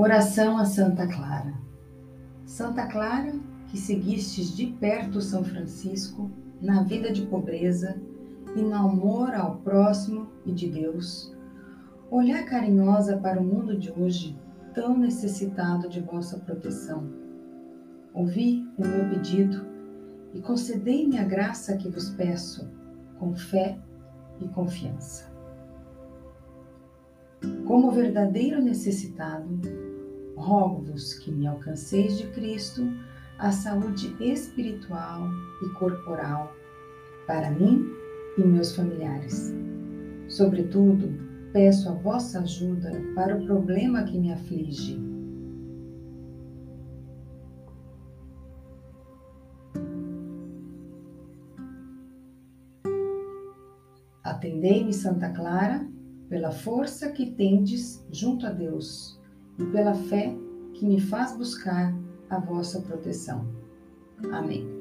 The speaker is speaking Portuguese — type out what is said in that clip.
Oração a Santa Clara. Santa Clara, que seguistes de perto São Francisco na vida de pobreza e no amor ao próximo e de Deus, olhar carinhosa para o mundo de hoje, tão necessitado de vossa proteção. Ouvi o meu pedido e concedei-me a graça que vos peço, com fé e confiança. Como verdadeiro necessitado, rogo-vos que me alcanceis de Cristo a saúde espiritual e corporal para mim e meus familiares. Sobretudo, peço a vossa ajuda para o problema que me aflige. Atendei-me, Santa Clara, pela força que tendes junto a Deus e pela fé que me faz buscar a vossa proteção. Amém.